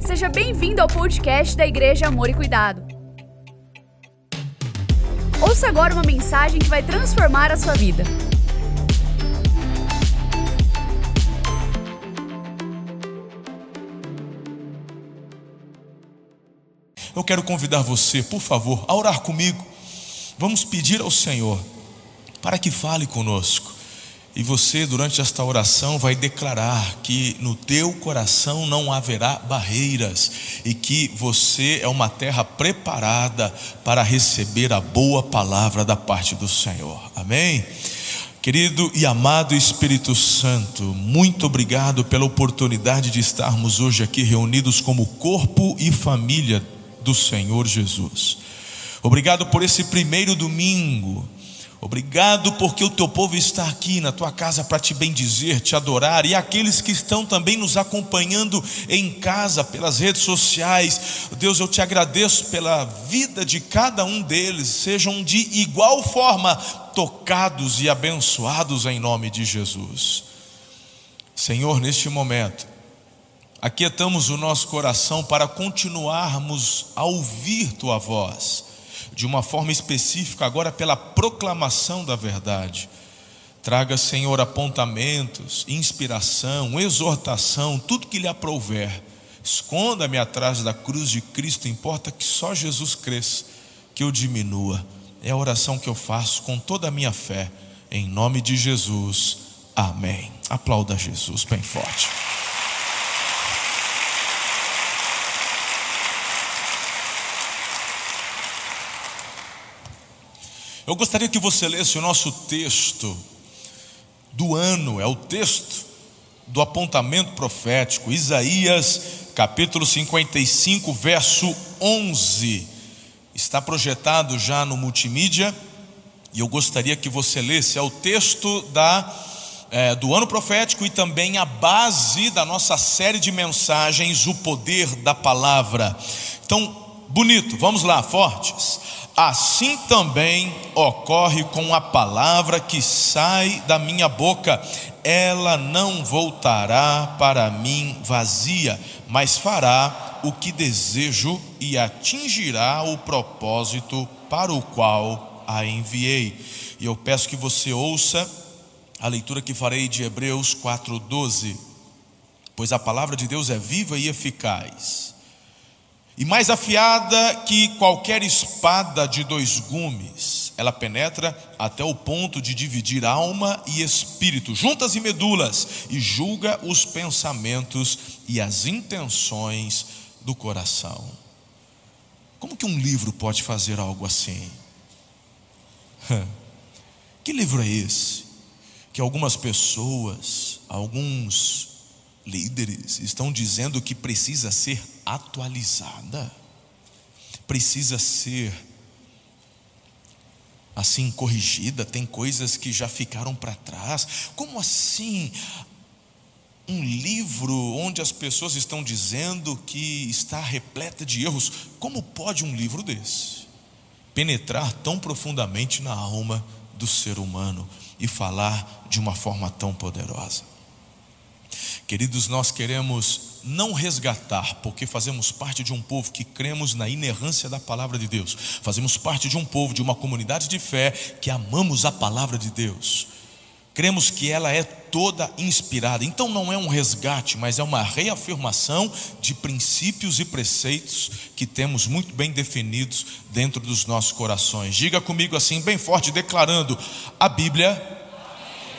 Seja bem-vindo ao podcast da Igreja Amor e Cuidado. Ouça agora uma mensagem que vai transformar a sua vida. Eu quero convidar você, por favor, a orar comigo. Vamos pedir ao Senhor para que fale conosco. E você, durante esta oração, vai declarar que no teu coração não haverá barreiras e que você é uma terra preparada para receber a boa palavra da parte do Senhor. Amém? Querido e amado Espírito Santo, muito obrigado pela oportunidade de estarmos hoje aqui reunidos como corpo e família do Senhor Jesus. Obrigado por esse primeiro domingo Obrigado porque o teu povo está aqui na tua casa para te bendizer, te adorar e aqueles que estão também nos acompanhando em casa pelas redes sociais. Deus, eu te agradeço pela vida de cada um deles, sejam de igual forma tocados e abençoados em nome de Jesus. Senhor, neste momento, aquietamos o nosso coração para continuarmos a ouvir tua voz de uma forma específica, agora pela proclamação da verdade. Traga, Senhor, apontamentos, inspiração, exortação, tudo que lhe aprouver. Esconda-me atrás da cruz de Cristo, importa que só Jesus cresça, que eu diminua. É a oração que eu faço com toda a minha fé, em nome de Jesus. Amém. Aplauda Jesus bem forte. Eu gostaria que você lesse o nosso texto do ano, é o texto do apontamento profético, Isaías capítulo 55, verso 11. Está projetado já no multimídia e eu gostaria que você lesse, é o texto da, é, do ano profético e também a base da nossa série de mensagens, O Poder da Palavra. Então, bonito, vamos lá, fortes. Assim também ocorre com a palavra que sai da minha boca, ela não voltará para mim vazia, mas fará o que desejo e atingirá o propósito para o qual a enviei. E eu peço que você ouça a leitura que farei de Hebreus 4:12, pois a palavra de Deus é viva e eficaz e mais afiada que qualquer espada de dois gumes. Ela penetra até o ponto de dividir alma e espírito, juntas e medulas, e julga os pensamentos e as intenções do coração. Como que um livro pode fazer algo assim? Que livro é esse? Que algumas pessoas, alguns líderes estão dizendo que precisa ser atualizada, precisa ser assim corrigida, tem coisas que já ficaram para trás. Como assim? Um livro onde as pessoas estão dizendo que está repleta de erros. Como pode um livro desse penetrar tão profundamente na alma do ser humano e falar de uma forma tão poderosa? Queridos, nós queremos não resgatar, porque fazemos parte de um povo que cremos na inerrância da palavra de Deus, fazemos parte de um povo, de uma comunidade de fé que amamos a palavra de Deus, cremos que ela é toda inspirada, então não é um resgate, mas é uma reafirmação de princípios e preceitos que temos muito bem definidos dentro dos nossos corações. Diga comigo assim, bem forte, declarando: a Bíblia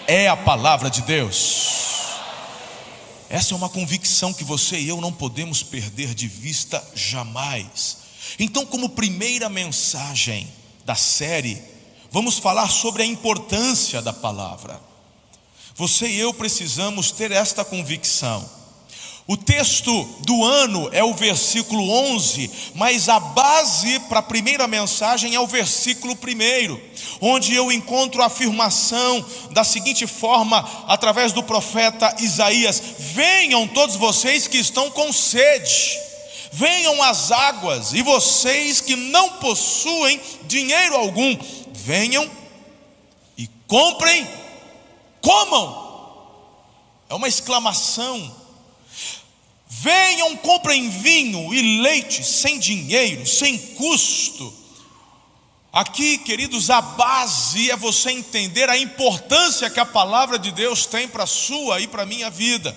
é a palavra de Deus. Essa é uma convicção que você e eu não podemos perder de vista jamais. Então, como primeira mensagem da série, vamos falar sobre a importância da palavra. Você e eu precisamos ter esta convicção. O texto do ano é o versículo 11, mas a base para a primeira mensagem é o versículo 1, onde eu encontro a afirmação da seguinte forma, através do profeta Isaías: Venham todos vocês que estão com sede, venham as águas, e vocês que não possuem dinheiro algum, venham e comprem, comam. É uma exclamação Venham, comprem vinho e leite sem dinheiro, sem custo. Aqui, queridos, a base é você entender a importância que a palavra de Deus tem para a sua e para a minha vida.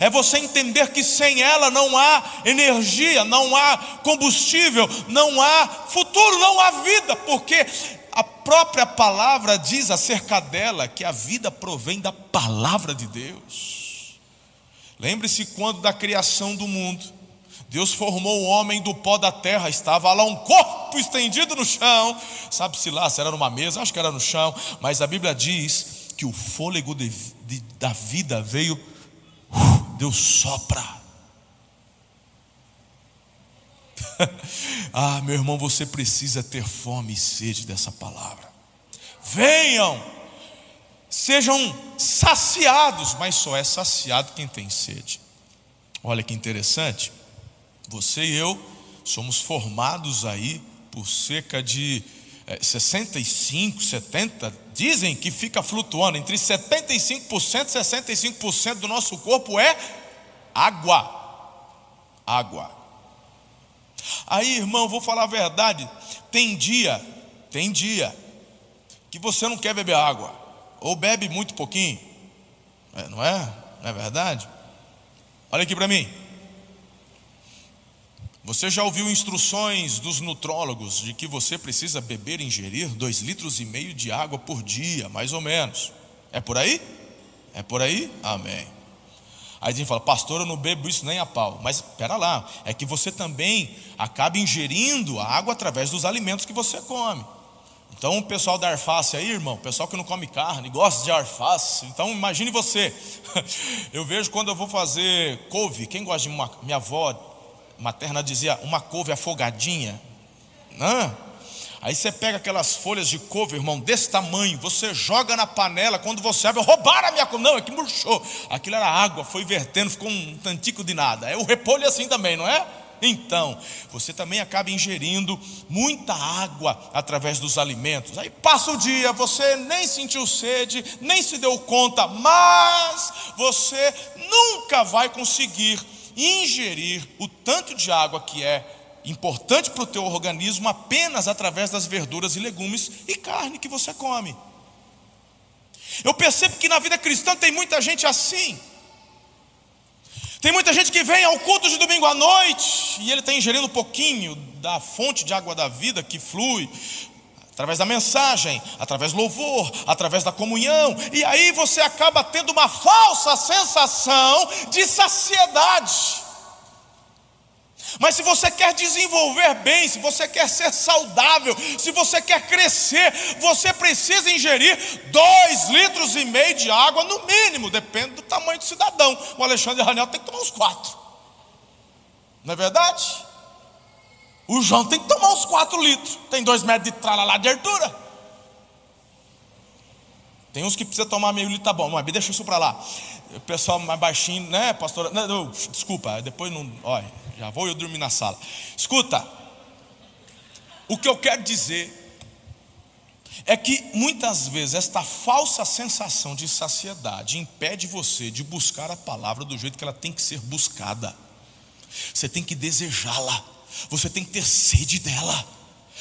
É você entender que sem ela não há energia, não há combustível, não há futuro, não há vida, porque a própria palavra diz acerca dela que a vida provém da palavra de Deus. Lembre-se quando da criação do mundo, Deus formou o homem do pó da terra, estava lá um corpo estendido no chão, sabe-se lá se era numa mesa, acho que era no chão, mas a Bíblia diz que o fôlego de, de, da vida veio, uh, Deus sopra. ah, meu irmão, você precisa ter fome e sede dessa palavra. Venham, sejam saciados, mas só é saciado quem tem sede. Olha que interessante, você e eu somos formados aí por cerca de é, 65, 70, dizem que fica flutuando entre 75% e 65% do nosso corpo é água. Água. Aí, irmão, vou falar a verdade, tem dia, tem dia que você não quer beber água ou bebe muito pouquinho, é, não é? Não é verdade? Olha aqui para mim. Você já ouviu instruções dos nutrólogos de que você precisa beber e ingerir dois litros e meio de água por dia, mais ou menos? É por aí? É por aí? Amém. Aí a gente fala, pastor, eu não bebo isso nem a pau. Mas espera lá, é que você também acaba ingerindo a água através dos alimentos que você come. Então, o pessoal da arface aí, irmão, o pessoal que não come carne, gosta de arface. Então, imagine você. Eu vejo quando eu vou fazer couve. Quem gosta de uma. Minha avó materna dizia uma couve afogadinha. Hã? Aí você pega aquelas folhas de couve, irmão, desse tamanho, você joga na panela, quando você abre, roubaram a minha couve. Não, é que murchou. Aquilo era água, foi vertendo, ficou um tantico de nada. É o repolho assim também, não é? Então, você também acaba ingerindo muita água através dos alimentos. Aí passa o dia, você nem sentiu sede, nem se deu conta, mas você nunca vai conseguir ingerir o tanto de água que é importante para o teu organismo apenas através das verduras e legumes e carne que você come. Eu percebo que na vida cristã tem muita gente assim. Tem muita gente que vem ao culto de domingo à noite e ele está ingerindo um pouquinho da fonte de água da vida que flui através da mensagem, através do louvor, através da comunhão, e aí você acaba tendo uma falsa sensação de saciedade. Mas se você quer desenvolver bem, se você quer ser saudável, se você quer crescer, você precisa ingerir dois litros e meio de água no mínimo, depende do tamanho do cidadão. O Alexandre Ranel tem que tomar uns quatro. Não é verdade? O João tem que tomar uns quatro litros. Tem dois metros de lá de altura. Tem uns que precisa tomar meio litro, tá bom, mas deixa isso para lá. O pessoal mais baixinho, né, pastor? Não, não, desculpa, depois não. Olha já vou eu dormir na sala. Escuta, o que eu quero dizer é que muitas vezes esta falsa sensação de saciedade impede você de buscar a palavra do jeito que ela tem que ser buscada. Você tem que desejá-la, você tem que ter sede dela.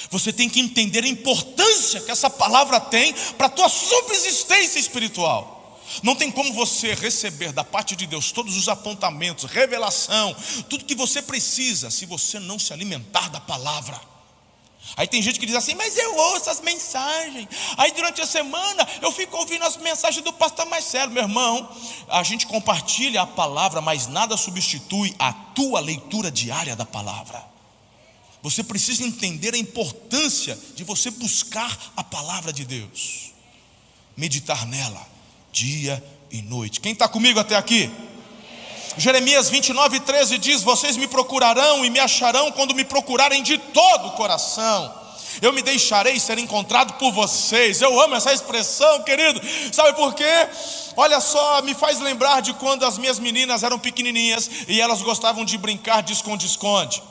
Você tem que entender a importância que essa palavra tem para a tua subsistência espiritual. Não tem como você receber da parte de Deus todos os apontamentos, revelação, tudo que você precisa, se você não se alimentar da palavra. Aí tem gente que diz assim, mas eu ouço as mensagens. Aí durante a semana eu fico ouvindo as mensagens do pastor Marcelo, meu irmão. A gente compartilha a palavra, mas nada substitui a tua leitura diária da palavra. Você precisa entender a importância de você buscar a palavra de Deus, meditar nela dia e noite. Quem está comigo até aqui? Jeremias 29, 13 diz: Vocês me procurarão e me acharão quando me procurarem de todo o coração. Eu me deixarei ser encontrado por vocês. Eu amo essa expressão, querido. Sabe por quê? Olha só, me faz lembrar de quando as minhas meninas eram pequenininhas e elas gostavam de brincar de esconde-esconde.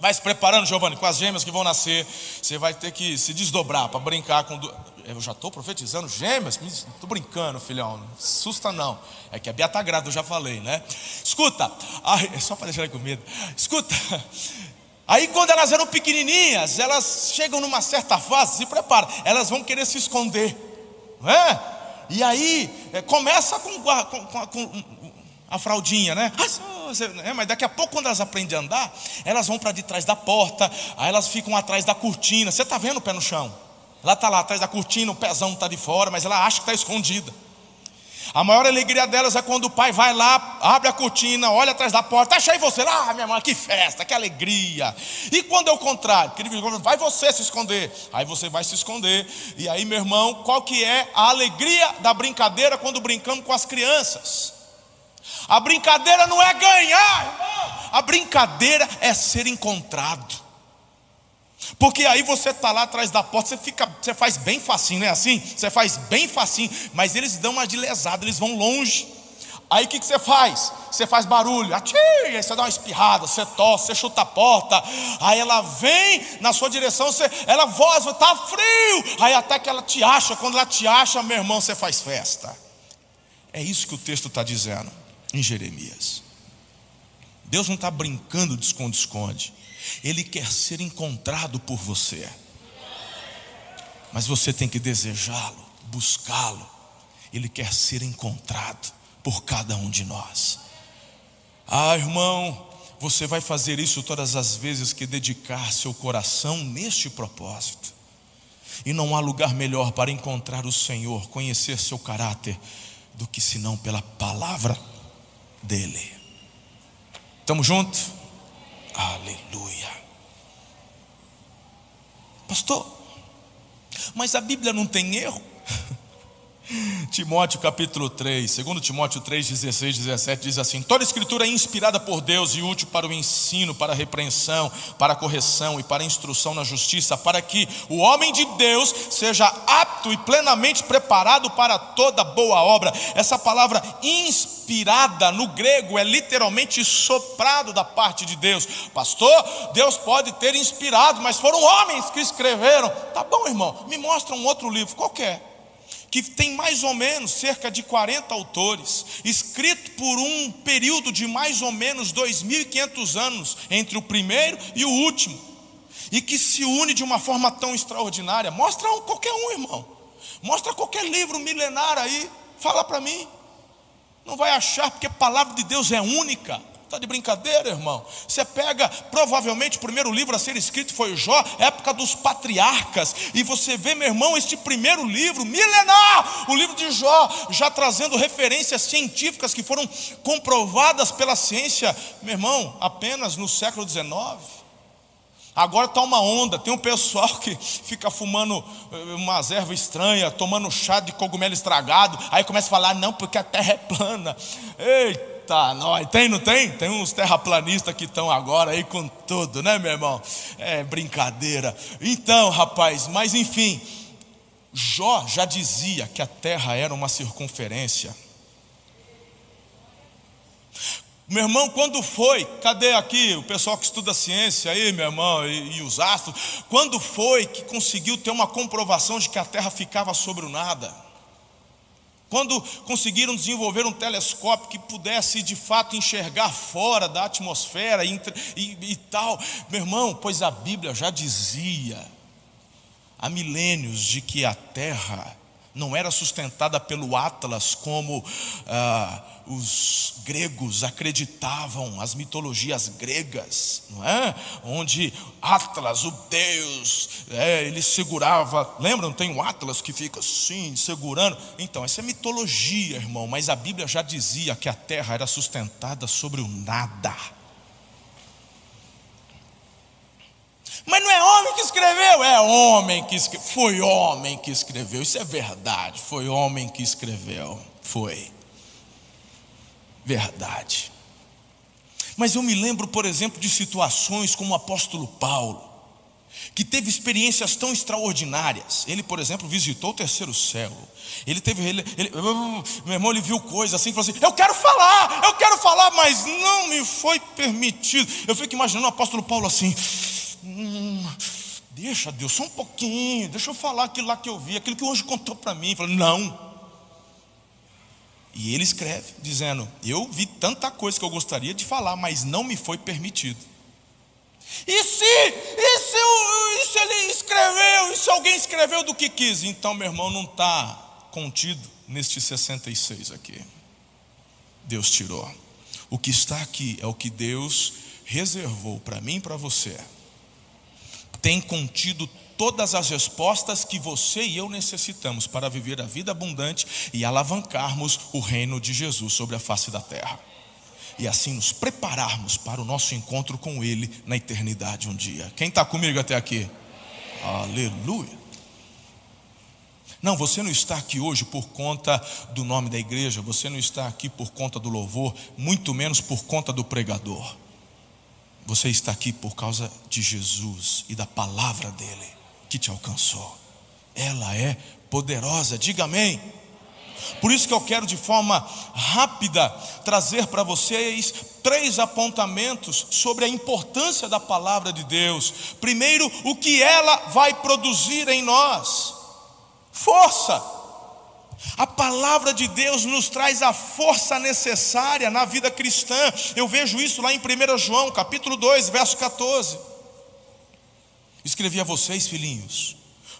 Vai se preparando, Giovanni, com as gêmeas que vão nascer. Você vai ter que se desdobrar para brincar com. Eu já estou profetizando gêmeas? Estou brincando, filhão. Não assusta não. É que a Bia está grávida, eu já falei, né? Escuta, ai, é só para deixar com medo. Escuta. Aí quando elas eram pequenininhas, elas chegam numa certa fase, se prepara, elas vão querer se esconder. Não é? E aí é, começa com, com, com a fraldinha, né? É, mas daqui a pouco, quando elas aprendem a andar, elas vão para de trás da porta, aí elas ficam atrás da cortina. Você está vendo o pé no chão? Ela está lá atrás da cortina, o pezão está de fora, mas ela acha que está escondida. A maior alegria delas é quando o pai vai lá, abre a cortina, olha atrás da porta, achei você lá, ah, minha mãe, que festa, que alegria. E quando é o contrário, vai você se esconder, aí você vai se esconder. E aí, meu irmão, qual que é a alegria da brincadeira quando brincamos com as crianças? A brincadeira não é ganhar. A brincadeira é ser encontrado. Porque aí você está lá atrás da porta, você fica, você faz bem facinho, não é assim? Você faz bem facinho, mas eles dão uma de lesada, eles vão longe. Aí o que, que você faz? Você faz barulho, aí você dá uma espirrada, você tosse, você chuta a porta, aí ela vem na sua direção, você, ela voz, está frio, aí até que ela te acha, quando ela te acha, meu irmão, você faz festa. É isso que o texto está dizendo em Jeremias. Deus não está brincando de esconde-esconde. Ele quer ser encontrado por você. Mas você tem que desejá-lo, buscá-lo. Ele quer ser encontrado por cada um de nós. Ah, irmão, você vai fazer isso todas as vezes que dedicar seu coração neste propósito. E não há lugar melhor para encontrar o Senhor, conhecer seu caráter, do que senão pela palavra dele. Estamos juntos? Aleluia. Pastor, mas a Bíblia não tem erro? Timóteo capítulo 3, segundo Timóteo 3, 16, 17 diz assim: Toda escritura é inspirada por Deus e útil para o ensino, para a repreensão, para a correção e para a instrução na justiça, para que o homem de Deus seja apto e plenamente preparado para toda boa obra. Essa palavra inspirada no grego é literalmente soprado da parte de Deus. Pastor, Deus pode ter inspirado, mas foram homens que escreveram. Tá bom, irmão, me mostra um outro livro qualquer que tem mais ou menos cerca de 40 autores, escrito por um período de mais ou menos 2.500 anos entre o primeiro e o último, e que se une de uma forma tão extraordinária. Mostra um, qualquer um, irmão. Mostra qualquer livro milenar aí, fala para mim. Não vai achar, porque a palavra de Deus é única. Está de brincadeira, irmão? Você pega, provavelmente, o primeiro livro a ser escrito foi Jó, época dos patriarcas, e você vê, meu irmão, este primeiro livro, milenar, o livro de Jó, já trazendo referências científicas que foram comprovadas pela ciência, meu irmão, apenas no século XIX. Agora está uma onda, tem um pessoal que fica fumando eh, umas ervas estranhas, tomando chá de cogumelo estragado, aí começa a falar, não, porque a terra é plana. Eita! Eita, nós. Tem, não tem? Tem uns terraplanistas que estão agora aí com tudo, né, meu irmão? É brincadeira. Então, rapaz, mas enfim, Jó já dizia que a terra era uma circunferência. Meu irmão, quando foi? Cadê aqui o pessoal que estuda ciência aí, meu irmão, e, e, os astros? Quando foi que conseguiu ter uma comprovação de que a Terra ficava sobre o nada? Quando conseguiram desenvolver um telescópio que pudesse de fato enxergar fora da atmosfera e, e, e tal, meu irmão, pois a Bíblia já dizia há milênios de que a Terra não era sustentada pelo Atlas como ah, os gregos acreditavam, as mitologias gregas, não é? Onde Atlas, o deus, é, ele segurava, lembram? Tem um Atlas que fica assim, segurando. Então, essa é mitologia, irmão, mas a Bíblia já dizia que a terra era sustentada sobre o nada. Mas não é homem é homem que escreveu. Foi homem que escreveu, isso é verdade. Foi homem que escreveu, foi verdade. Mas eu me lembro, por exemplo, de situações como o apóstolo Paulo. que teve experiências tão extraordinárias. Ele, por exemplo, visitou o terceiro céu. Ele teve, ele, ele, meu irmão, ele viu coisas assim, falou assim: Eu quero falar, eu quero falar, mas não me foi permitido. Eu fico imaginando o apóstolo Paulo assim: hum, Deixa Deus, só um pouquinho, deixa eu falar aquilo lá que eu vi, aquilo que o anjo contou para mim. Falei, não. E ele escreve, dizendo: Eu vi tanta coisa que eu gostaria de falar, mas não me foi permitido. E se, e se, e se ele escreveu, e se alguém escreveu do que quis? Então, meu irmão, não está contido neste 66 aqui. Deus tirou. O que está aqui é o que Deus reservou para mim e para você. Tem contido todas as respostas que você e eu necessitamos para viver a vida abundante e alavancarmos o reino de Jesus sobre a face da terra e assim nos prepararmos para o nosso encontro com Ele na eternidade um dia. Quem está comigo até aqui? Aleluia. Não, você não está aqui hoje por conta do nome da igreja, você não está aqui por conta do louvor, muito menos por conta do pregador. Você está aqui por causa de Jesus e da palavra dele que te alcançou. Ela é poderosa, diga amém. Por isso que eu quero de forma rápida trazer para vocês três apontamentos sobre a importância da palavra de Deus. Primeiro, o que ela vai produzir em nós? Força. A palavra de Deus nos traz a força necessária na vida cristã. Eu vejo isso lá em 1 João, capítulo 2, verso 14. Escrevi a vocês, filhinhos,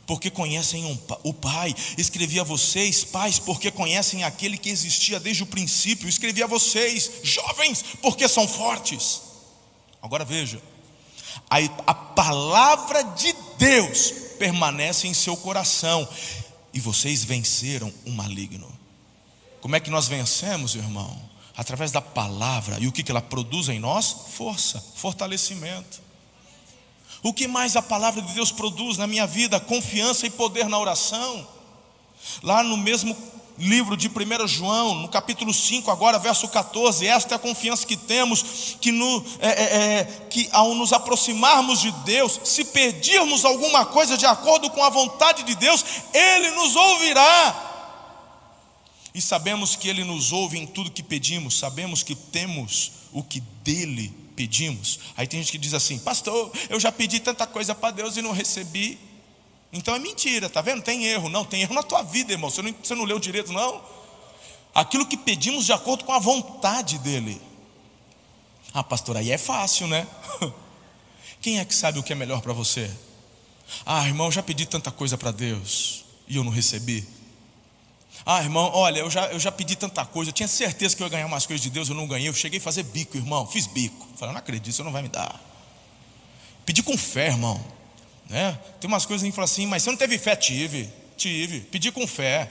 porque conhecem um, o Pai. Escrevi a vocês, pais, porque conhecem aquele que existia desde o princípio. Escrevi a vocês, jovens, porque são fortes. Agora veja, a, a palavra de Deus permanece em seu coração e vocês venceram o maligno. Como é que nós vencemos, irmão? Através da palavra. E o que ela produz em nós? Força, fortalecimento. O que mais a palavra de Deus produz na minha vida? Confiança e poder na oração. Lá no mesmo livro de 1 João, no capítulo 5, agora, verso 14, esta é a confiança que temos, que, no, é, é, é, que ao nos aproximarmos de Deus, se pedirmos alguma coisa de acordo com a vontade de Deus, Ele nos ouvirá. E sabemos que Ele nos ouve em tudo que pedimos, sabemos que temos o que dele pedimos. Aí tem gente que diz assim, pastor, eu já pedi tanta coisa para Deus e não recebi. Então é mentira, tá vendo? Tem erro, não, tem erro na tua vida, irmão. Você não, você não leu direito, não. Aquilo que pedimos de acordo com a vontade dele. Ah, pastor, aí é fácil, né? Quem é que sabe o que é melhor para você? Ah, irmão, já pedi tanta coisa para Deus e eu não recebi. Ah, irmão, olha, eu já, eu já pedi tanta coisa, eu tinha certeza que eu ia ganhar umas coisas de Deus, eu não ganhei. Eu cheguei a fazer bico, irmão, fiz bico. Falei, não acredito, você não vai me dar. Pedi com fé, irmão. Né? Tem umas coisas que fala assim, mas você não teve fé? Tive, tive. Pedi com fé.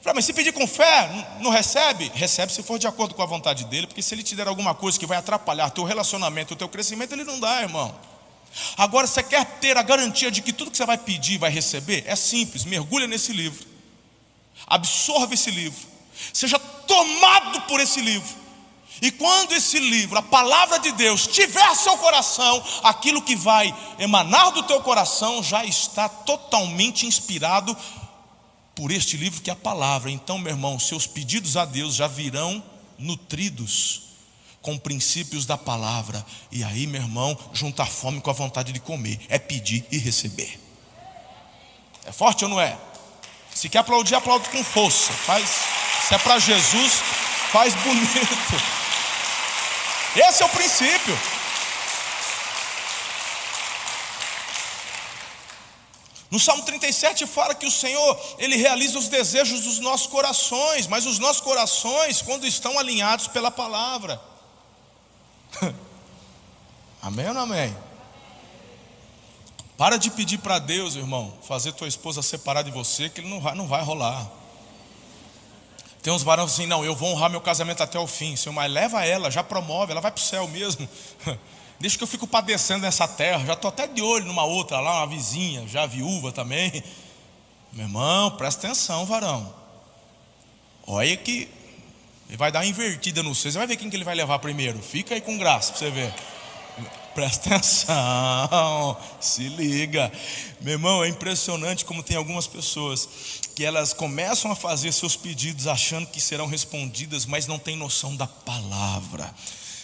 Falei, mas se pedir com fé, não recebe? Recebe se for de acordo com a vontade dele, porque se ele te der alguma coisa que vai atrapalhar teu relacionamento, o teu crescimento, ele não dá, irmão. Agora, você quer ter a garantia de que tudo que você vai pedir vai receber? É simples, mergulha nesse livro absorva esse livro, seja tomado por esse livro. E quando esse livro, a palavra de Deus, tiver seu coração, aquilo que vai emanar do teu coração já está totalmente inspirado por este livro que é a palavra. Então, meu irmão, seus pedidos a Deus já virão nutridos com princípios da palavra. E aí, meu irmão, juntar fome com a vontade de comer, é pedir e receber. É forte ou não é? Se quer aplaudir, aplaude com força. Faz, se é para Jesus, faz bonito. Esse é o princípio. No Salmo 37 fala que o Senhor, Ele realiza os desejos dos nossos corações, mas os nossos corações, quando estão alinhados pela palavra. amém ou não amém? Para de pedir para Deus, irmão, fazer tua esposa separar de você, que ele não vai, não vai rolar. Tem uns varões assim, não, eu vou honrar meu casamento até o fim. Senhor, mas leva ela, já promove, ela vai para o céu mesmo. Deixa que eu fico padecendo nessa terra. Já estou até de olho numa outra lá, uma vizinha, já viúva também. Meu irmão, presta atenção, varão. Olha que ele vai dar uma invertida no seu. Você vai ver quem que ele vai levar primeiro. Fica aí com graça para você ver. Presta atenção, se liga. Meu irmão, é impressionante como tem algumas pessoas que elas começam a fazer seus pedidos achando que serão respondidas, mas não tem noção da palavra.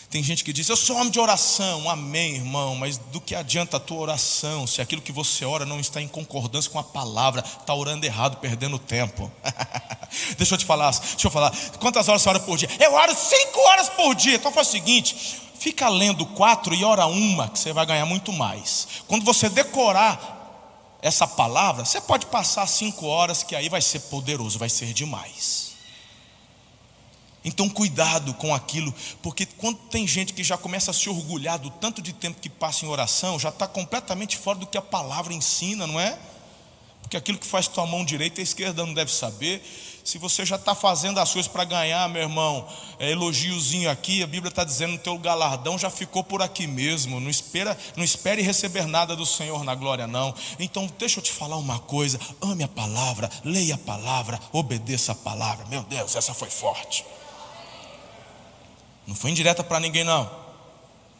Tem gente que diz, eu sou homem de oração, amém, irmão, mas do que adianta a tua oração se aquilo que você ora não está em concordância com a palavra, está orando errado, perdendo tempo. deixa eu te falar, deixa eu falar, quantas horas você ora por dia? Eu oro cinco horas por dia, então faz o seguinte, fica lendo quatro e ora uma, que você vai ganhar muito mais. Quando você decorar essa palavra, você pode passar cinco horas, que aí vai ser poderoso, vai ser demais. Então, cuidado com aquilo, porque quando tem gente que já começa a se orgulhar do tanto de tempo que passa em oração, já está completamente fora do que a palavra ensina, não é? Porque aquilo que faz tua mão direita, a esquerda não deve saber. Se você já está fazendo as coisas para ganhar, meu irmão, é elogiozinho aqui, a Bíblia está dizendo que o teu galardão já ficou por aqui mesmo. Não espera, não espere receber nada do Senhor na glória, não. Então, deixa eu te falar uma coisa: ame a palavra, leia a palavra, obedeça a palavra. Meu Deus, essa foi forte. Não foi indireta para ninguém, não.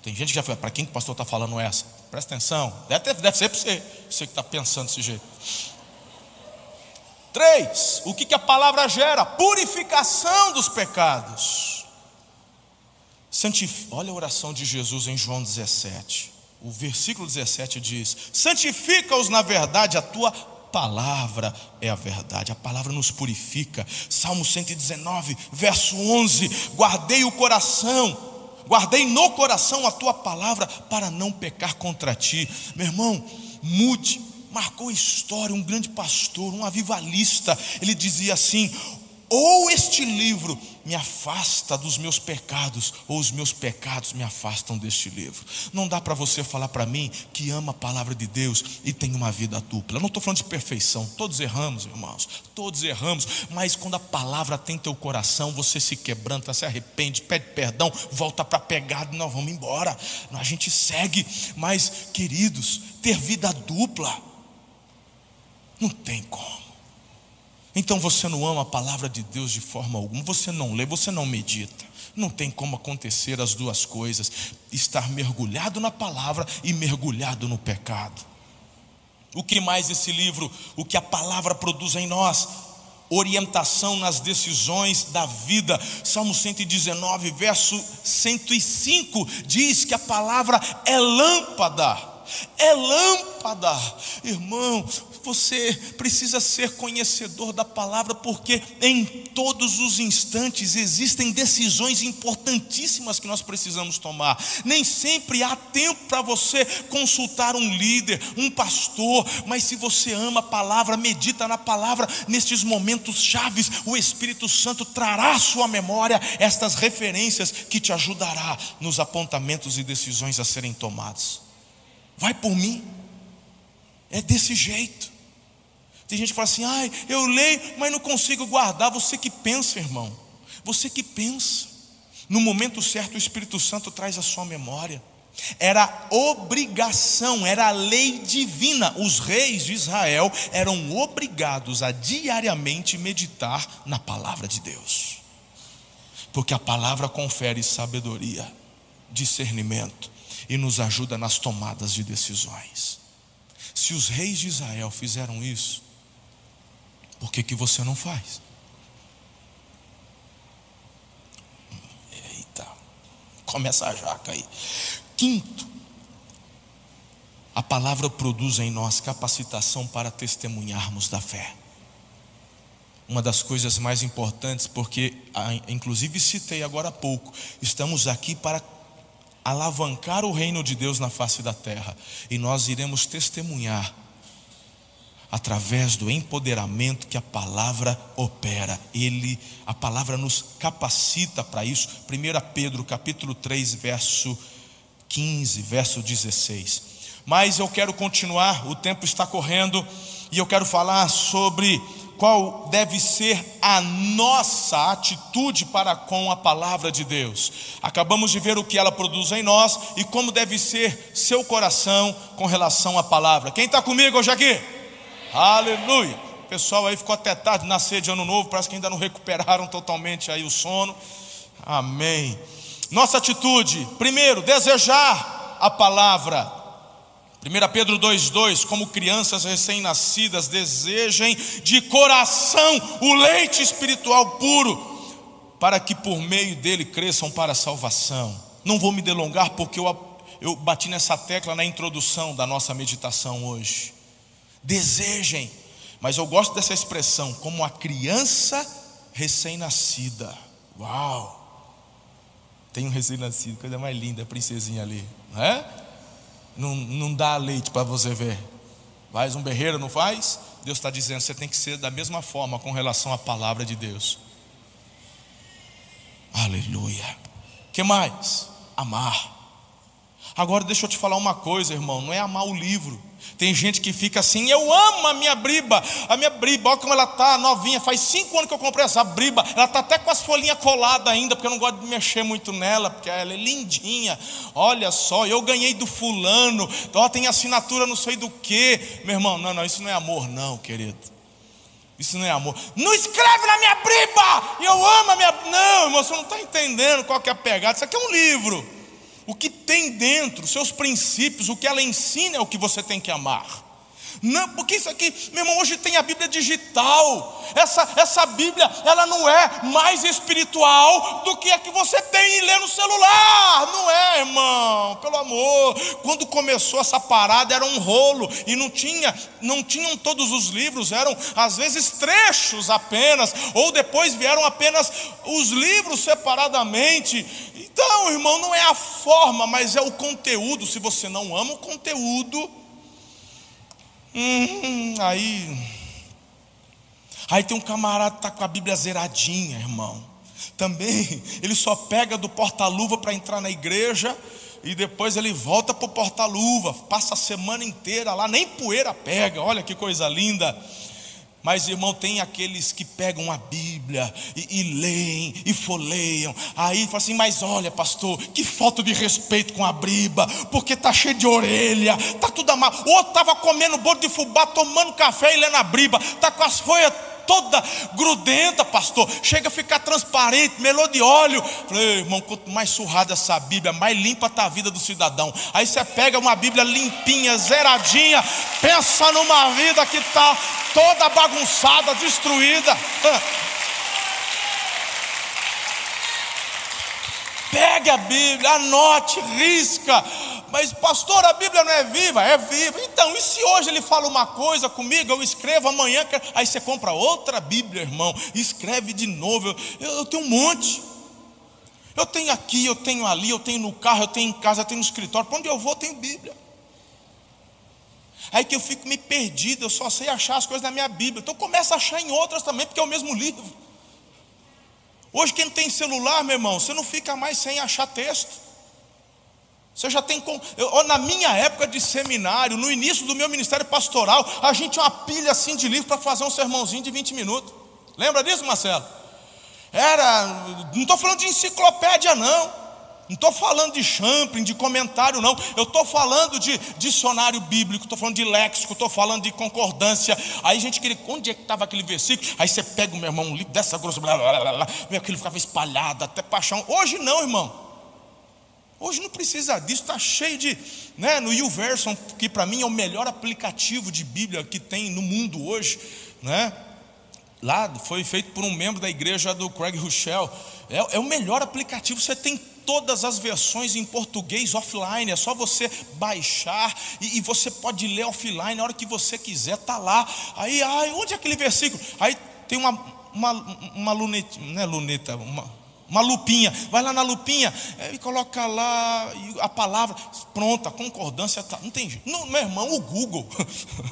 Tem gente que já foi, para quem que o pastor está falando essa? Presta atenção. Deve, deve ser para você, você que está pensando desse jeito. Três, o que, que a palavra gera? Purificação dos pecados. Santif... Olha a oração de Jesus em João 17. O versículo 17 diz: Santifica-os na verdade, a tua palavra é a verdade, a palavra nos purifica. Salmo 119, verso 11: Guardei o coração, guardei no coração a tua palavra para não pecar contra ti. Meu irmão, mude, marcou história, um grande pastor, um avivalista, ele dizia assim: ou este livro me afasta dos meus pecados, ou os meus pecados me afastam deste livro. Não dá para você falar para mim que ama a palavra de Deus e tem uma vida dupla. Eu não estou falando de perfeição, todos erramos, irmãos, todos erramos, mas quando a palavra tem teu coração, você se quebranta, se arrepende, pede perdão, volta para pegada e nós vamos embora. A gente segue, mas queridos, ter vida dupla, não tem como. Então você não ama a palavra de Deus de forma alguma, você não lê, você não medita. Não tem como acontecer as duas coisas: estar mergulhado na palavra e mergulhado no pecado. O que mais esse livro, o que a palavra produz em nós? Orientação nas decisões da vida. Salmo 119, verso 105 diz que a palavra é lâmpada, é lâmpada, irmão você precisa ser conhecedor da palavra, porque em todos os instantes existem decisões importantíssimas que nós precisamos tomar. Nem sempre há tempo para você consultar um líder, um pastor, mas se você ama a palavra, medita na palavra, nestes momentos chaves, o Espírito Santo trará à sua memória estas referências que te ajudará nos apontamentos e decisões a serem tomadas. Vai por mim. É desse jeito. Tem gente que fala assim: ai, eu leio, mas não consigo guardar. Você que pensa, irmão. Você que pensa. No momento certo, o Espírito Santo traz a sua memória. Era obrigação, era a lei divina. Os reis de Israel eram obrigados a diariamente meditar na palavra de Deus. Porque a palavra confere sabedoria, discernimento e nos ajuda nas tomadas de decisões. Se os reis de Israel fizeram isso, por que, que você não faz? Eita, começa a jaca aí. Quinto, a palavra produz em nós capacitação para testemunharmos da fé. Uma das coisas mais importantes, porque inclusive citei agora há pouco, estamos aqui para alavancar o reino de Deus na face da terra, e nós iremos testemunhar através do empoderamento que a palavra opera. Ele, a palavra nos capacita para isso. 1 Pedro, capítulo 3, verso 15, verso 16. Mas eu quero continuar, o tempo está correndo e eu quero falar sobre qual deve ser a nossa atitude para com a palavra de Deus. Acabamos de ver o que ela produz em nós e como deve ser seu coração com relação à palavra. Quem está comigo hoje aqui? Aleluia. Pessoal aí ficou até tarde na sede de ano novo, parece que ainda não recuperaram totalmente aí o sono. Amém. Nossa atitude, primeiro, desejar a palavra. 1 Pedro 2,2: Como crianças recém-nascidas, desejem de coração o leite espiritual puro, para que por meio dele cresçam para a salvação. Não vou me delongar, porque eu, eu bati nessa tecla na introdução da nossa meditação hoje. Desejem, mas eu gosto dessa expressão, como a criança recém-nascida. Uau! Tem um recém-nascido, coisa mais linda, a princesinha ali, não é? Não, não dá leite para você ver. Faz um berreiro, não faz? Deus está dizendo, você tem que ser da mesma forma com relação à palavra de Deus. Aleluia. que mais? Amar. Agora deixa eu te falar uma coisa, irmão, não é amar o livro. Tem gente que fica assim, eu amo a minha briba, a minha briba, olha como ela está novinha, faz cinco anos que eu comprei essa briba, ela está até com as folhinhas coladas ainda, porque eu não gosto de mexer muito nela, porque ela é lindinha, olha só, eu ganhei do fulano, então tem assinatura não sei do que, meu irmão, não, não, isso não é amor não, querido, isso não é amor, não escreve na minha briba, eu amo a minha, não, irmão, você não está entendendo qual que é a pegada, isso aqui é um livro, o que tem dentro, seus princípios, o que ela ensina é o que você tem que amar. Não, porque isso aqui, meu irmão, hoje tem a Bíblia digital. Essa, essa Bíblia, ela não é mais espiritual do que a que você tem e lê no celular. Não é, irmão, pelo amor. Quando começou essa parada era um rolo e não tinha, não tinham todos os livros, eram às vezes trechos apenas, ou depois vieram apenas os livros separadamente. Então, irmão, não é a forma, mas é o conteúdo. Se você não ama o conteúdo, hum, aí. Aí tem um camarada que está com a Bíblia zeradinha, irmão. Também, ele só pega do porta-luva para entrar na igreja e depois ele volta para o porta-luva, passa a semana inteira lá, nem poeira pega, olha que coisa linda. Mas, irmão, tem aqueles que pegam a Bíblia e, e leem e folheiam. Aí fala assim: Mas olha, pastor, que falta de respeito com a briba, porque está cheio de orelha, está tudo amargo. O outro estava comendo bolo de fubá, tomando café e lendo a briba, está com as folhas toda grudenta, pastor. Chega a ficar transparente, melô de óleo. Falei, irmão, quanto mais surrada essa Bíblia, mais limpa está a vida do cidadão. Aí você pega uma Bíblia limpinha, zeradinha, pensa numa vida que está toda bagunçada, destruída. Pegue a Bíblia, anote, risca mas pastor, a Bíblia não é viva? É viva. Então, e se hoje ele fala uma coisa comigo, eu escrevo amanhã, aí você compra outra Bíblia, irmão, escreve de novo. Eu, eu tenho um monte. Eu tenho aqui, eu tenho ali, eu tenho no carro, eu tenho em casa, eu tenho no escritório. Para onde eu vou, eu tenho Bíblia. Aí que eu fico me perdido, eu só sei achar as coisas na minha Bíblia. Então começa a achar em outras também, porque é o mesmo livro. Hoje, quem tem celular, meu irmão, você não fica mais sem achar texto. Você já tem. Eu, na minha época de seminário, no início do meu ministério pastoral, a gente tinha uma pilha assim de livro para fazer um sermãozinho de 20 minutos. Lembra disso, Marcelo? Era. Não estou falando de enciclopédia, não. Não estou falando de Champlin, de comentário, não. Eu estou falando de dicionário bíblico, estou falando de léxico, estou falando de concordância. Aí a gente queria, onde é que estava aquele versículo? Aí você pega, meu irmão, um livro dessa grossa, blá, blá, blá, blá, aquilo ficava espalhado, até paixão. Hoje não, irmão. Hoje não precisa disso, está cheio de. Né, no YouVersion, que para mim é o melhor aplicativo de Bíblia que tem no mundo hoje. Né? Lá foi feito por um membro da igreja do Craig Rochelle. É, é o melhor aplicativo, você tem todas as versões em português offline, é só você baixar e, e, você pode ler offline na hora que você quiser, tá lá. Aí, ai, onde é aquele versículo? Aí tem uma, uma, uma luneta, não é luneta, uma uma lupinha, vai lá na lupinha é, e coloca lá a palavra, pronto, a concordância está. Não tem jeito. Não, meu irmão, o Google.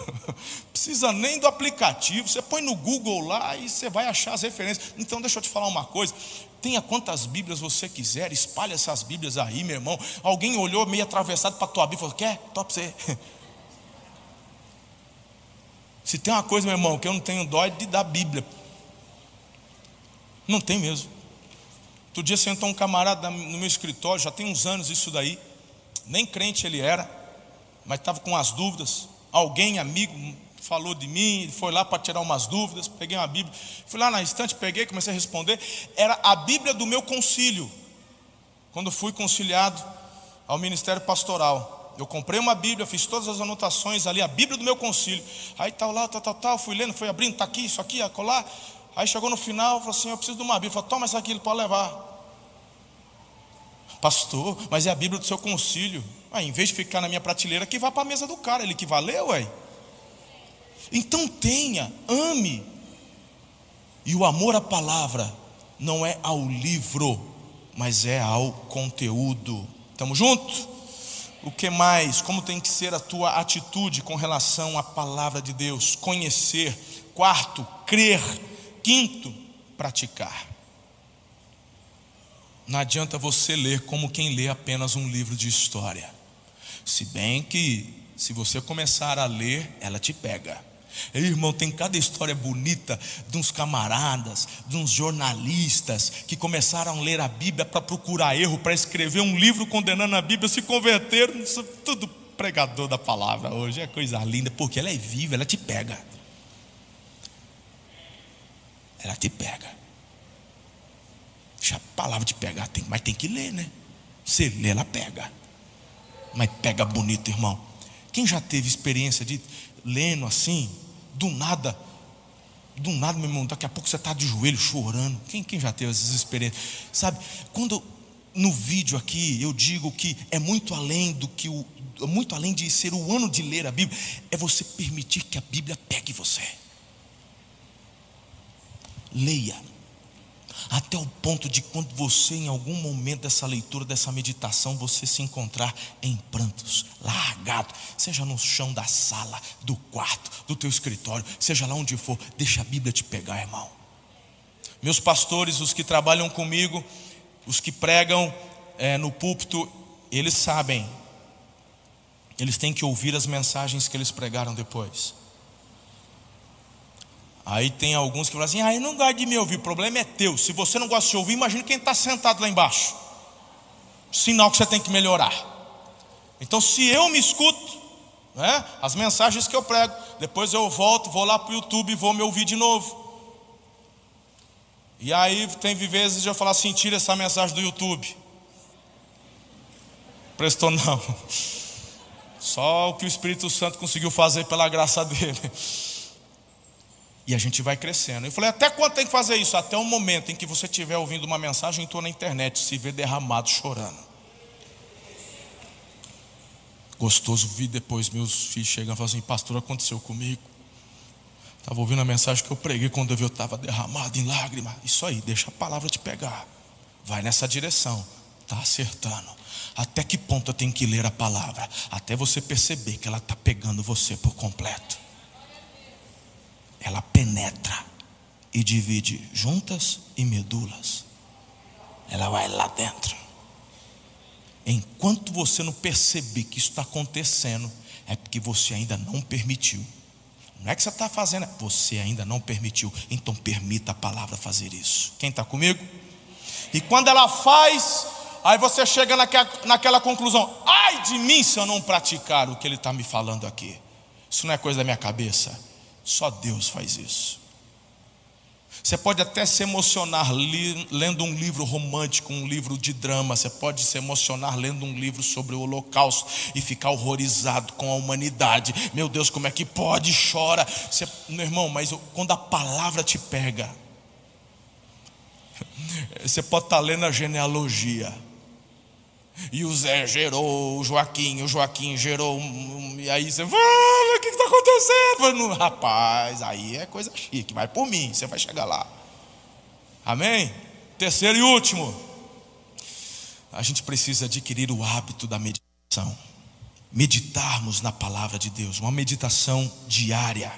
Precisa nem do aplicativo. Você põe no Google lá e você vai achar as referências. Então, deixa eu te falar uma coisa. Tenha quantas Bíblias você quiser, espalhe essas Bíblias aí, meu irmão. Alguém olhou meio atravessado para a tua Bíblia e falou: Quer? Top você. Se tem uma coisa, meu irmão, que eu não tenho dó é de dar Bíblia. Não tem mesmo. Outro dia sentou um camarada no meu escritório, já tem uns anos isso daí, nem crente ele era, mas estava com as dúvidas. Alguém, amigo, falou de mim, ele foi lá para tirar umas dúvidas, peguei uma Bíblia, fui lá na estante, peguei, comecei a responder. Era a Bíblia do meu concílio. Quando fui conciliado ao ministério pastoral. Eu comprei uma Bíblia, fiz todas as anotações ali, a Bíblia do meu concílio. Aí tal lá, tal, tal, tal, fui lendo, fui abrindo, está aqui, isso aqui, acolá. Aí chegou no final, falou assim: Eu preciso de uma Bíblia. Falei, toma essa aqui, ele pode levar. Pastor, mas é a Bíblia do seu concílio. Aí, em vez de ficar na minha prateleira, que vá para a mesa do cara, ele que valeu, ué. Então tenha, ame. E o amor à palavra não é ao livro, mas é ao conteúdo. Estamos juntos? O que mais? Como tem que ser a tua atitude com relação à palavra de Deus? Conhecer. Quarto, crer. Quinto, praticar. Não adianta você ler como quem lê apenas um livro de história. Se bem que, se você começar a ler, ela te pega. Ei, irmão, tem cada história bonita de uns camaradas, de uns jornalistas que começaram a ler a Bíblia para procurar erro, para escrever um livro condenando a Bíblia, se converteram, tudo pregador da palavra hoje, é coisa linda, porque ela é viva, ela te pega. Ela te pega. Deixa a palavra te pegar, tem, mas tem que ler, né? Você lê, ela pega. Mas pega bonito, irmão. Quem já teve experiência de lendo assim, do nada, do nada, meu irmão, daqui a pouco você está de joelho chorando. Quem, quem já teve essas experiências? Sabe, quando no vídeo aqui eu digo que é muito além do que o, muito além de ser o ano de ler a Bíblia, é você permitir que a Bíblia pegue você. Leia até o ponto de quando você, em algum momento dessa leitura, dessa meditação, você se encontrar em prantos, largado, seja no chão da sala, do quarto, do teu escritório, seja lá onde for, deixa a Bíblia te pegar, irmão. Meus pastores, os que trabalham comigo, os que pregam é, no púlpito, eles sabem, eles têm que ouvir as mensagens que eles pregaram depois. Aí tem alguns que falam assim: ah, eu não gosto de me ouvir, o problema é teu. Se você não gosta de ouvir, imagine quem está sentado lá embaixo. Sinal que você tem que melhorar. Então, se eu me escuto, né, as mensagens que eu prego, depois eu volto, vou lá para o YouTube e vou me ouvir de novo. E aí tem vezes eu falar assim: tira essa mensagem do YouTube. Prestou não. Só o que o Espírito Santo conseguiu fazer pela graça dele. E a gente vai crescendo. Eu falei, até quando tem que fazer isso? Até o momento em que você estiver ouvindo uma mensagem, entrou na internet, se vê derramado chorando. Gostoso vi depois meus filhos chegando e falando assim, pastor, aconteceu comigo. Estava ouvindo a mensagem que eu preguei quando eu estava derramado em lágrimas. Isso aí, deixa a palavra te pegar. Vai nessa direção. Está acertando. Até que ponto eu tenho que ler a palavra? Até você perceber que ela está pegando você por completo ela penetra e divide juntas e medulas. Ela vai lá dentro. Enquanto você não perceber que isso está acontecendo, é porque você ainda não permitiu. Não é que você está fazendo, é você ainda não permitiu. Então permita a palavra fazer isso. Quem está comigo? E quando ela faz, aí você chega naquela, naquela conclusão: ai de mim se eu não praticar o que ele está me falando aqui. Isso não é coisa da minha cabeça só Deus faz isso. Você pode até se emocionar lendo um livro romântico, um livro de drama. Você pode se emocionar lendo um livro sobre o Holocausto e ficar horrorizado com a humanidade. Meu Deus, como é que pode? Chora. Você, meu irmão, mas quando a palavra te pega, você pode estar lendo a genealogia. E o Zé gerou o Joaquim, o Joaquim gerou. E aí você fala, o que está acontecendo? Rapaz, aí é coisa chique, vai por mim, você vai chegar lá. Amém? Terceiro e último, a gente precisa adquirir o hábito da meditação. Meditarmos na palavra de Deus, uma meditação diária.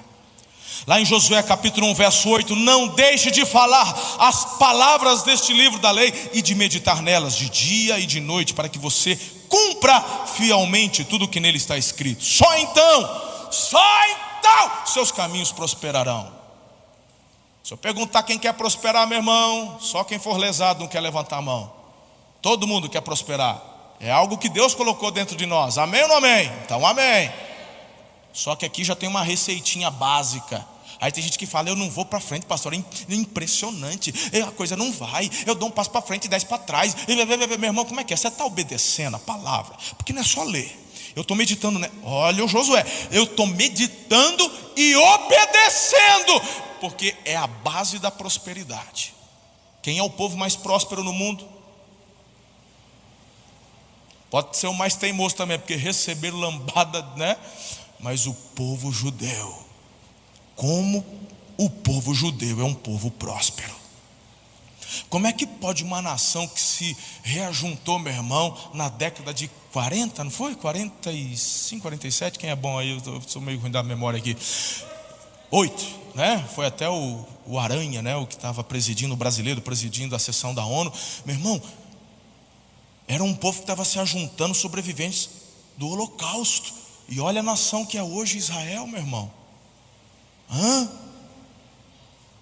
Lá em Josué capítulo 1, verso 8: Não deixe de falar as palavras deste livro da lei e de meditar nelas de dia e de noite, para que você cumpra fielmente tudo o que nele está escrito. Só então, só então, seus caminhos prosperarão. Se eu perguntar quem quer prosperar, meu irmão, só quem for lesado não quer levantar a mão. Todo mundo quer prosperar. É algo que Deus colocou dentro de nós. Amém ou não amém? Então, amém. Só que aqui já tem uma receitinha básica Aí tem gente que fala, eu não vou para frente, pastor, é impressionante, é, a coisa não vai, eu dou um passo para frente e dez para trás. Meu irmão, como é que é? Você está obedecendo a palavra? Porque não é só ler. Eu estou meditando, né? Olha o Josué, eu estou meditando e obedecendo, porque é a base da prosperidade. Quem é o povo mais próspero no mundo? Pode ser o mais teimoso também, porque receber lambada, né? Mas o povo judeu, como o povo judeu é um povo próspero. Como é que pode uma nação que se reajuntou, meu irmão, na década de 40, não foi? 45, 47? Quem é bom aí? Eu sou meio ruim da memória aqui. Oito, né? Foi até o, o Aranha, né? O que estava presidindo, o brasileiro presidindo a sessão da ONU. Meu irmão, era um povo que estava se ajuntando sobreviventes do Holocausto. E olha a nação que é hoje Israel, meu irmão. Hã?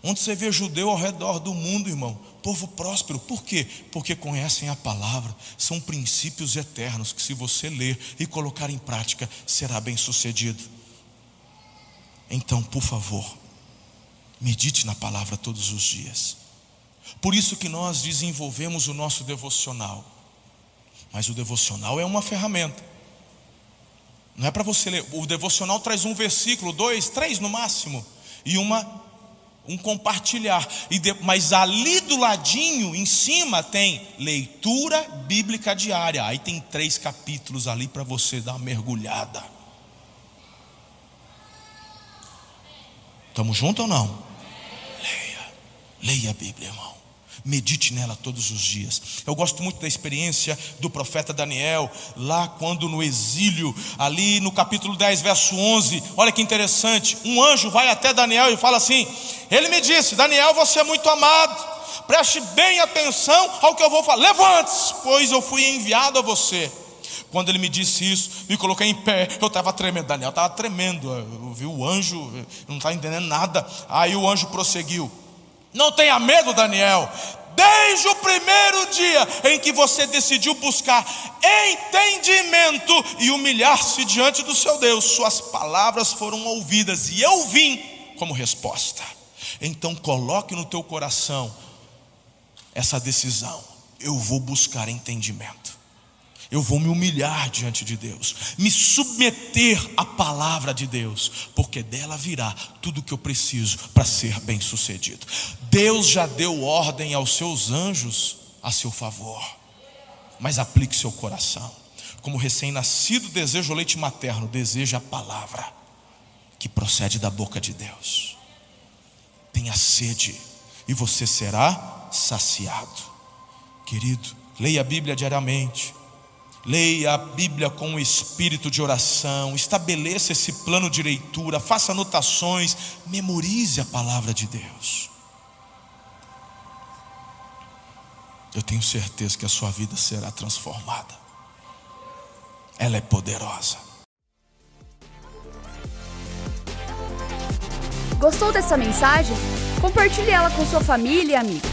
Onde você vê judeu ao redor do mundo, irmão. Povo próspero. Por quê? Porque conhecem a palavra. São princípios eternos que, se você ler e colocar em prática, será bem sucedido. Então, por favor, medite na palavra todos os dias. Por isso que nós desenvolvemos o nosso devocional. Mas o devocional é uma ferramenta. Não é para você ler. O devocional traz um versículo, dois, três no máximo, e uma um compartilhar. E de, mas ali do ladinho, em cima, tem leitura bíblica diária. Aí tem três capítulos ali para você dar uma mergulhada. Estamos juntos ou não? Leia, leia a Bíblia, irmão. Medite nela todos os dias. Eu gosto muito da experiência do profeta Daniel, lá quando no exílio, ali no capítulo 10, verso 11. Olha que interessante. Um anjo vai até Daniel e fala assim: Ele me disse, Daniel, você é muito amado. Preste bem atenção ao que eu vou falar. Levante-se, pois eu fui enviado a você. Quando ele me disse isso, me coloquei em pé. Eu estava tremendo. Daniel estava tremendo. Eu vi o anjo, não estava entendendo nada. Aí o anjo prosseguiu. Não tenha medo, Daniel. Desde o primeiro dia em que você decidiu buscar entendimento e humilhar-se diante do seu Deus, suas palavras foram ouvidas e eu vim como resposta. Então coloque no teu coração essa decisão. Eu vou buscar entendimento eu vou me humilhar diante de Deus, me submeter à palavra de Deus, porque dela virá tudo o que eu preciso para ser bem sucedido. Deus já deu ordem aos seus anjos a seu favor, mas aplique seu coração. Como recém-nascido deseja o leite materno, deseja a palavra que procede da boca de Deus. Tenha sede e você será saciado. Querido, leia a Bíblia diariamente Leia a Bíblia com o espírito de oração, estabeleça esse plano de leitura, faça anotações, memorize a palavra de Deus. Eu tenho certeza que a sua vida será transformada. Ela é poderosa. Gostou dessa mensagem? Compartilhe ela com sua família e amigos.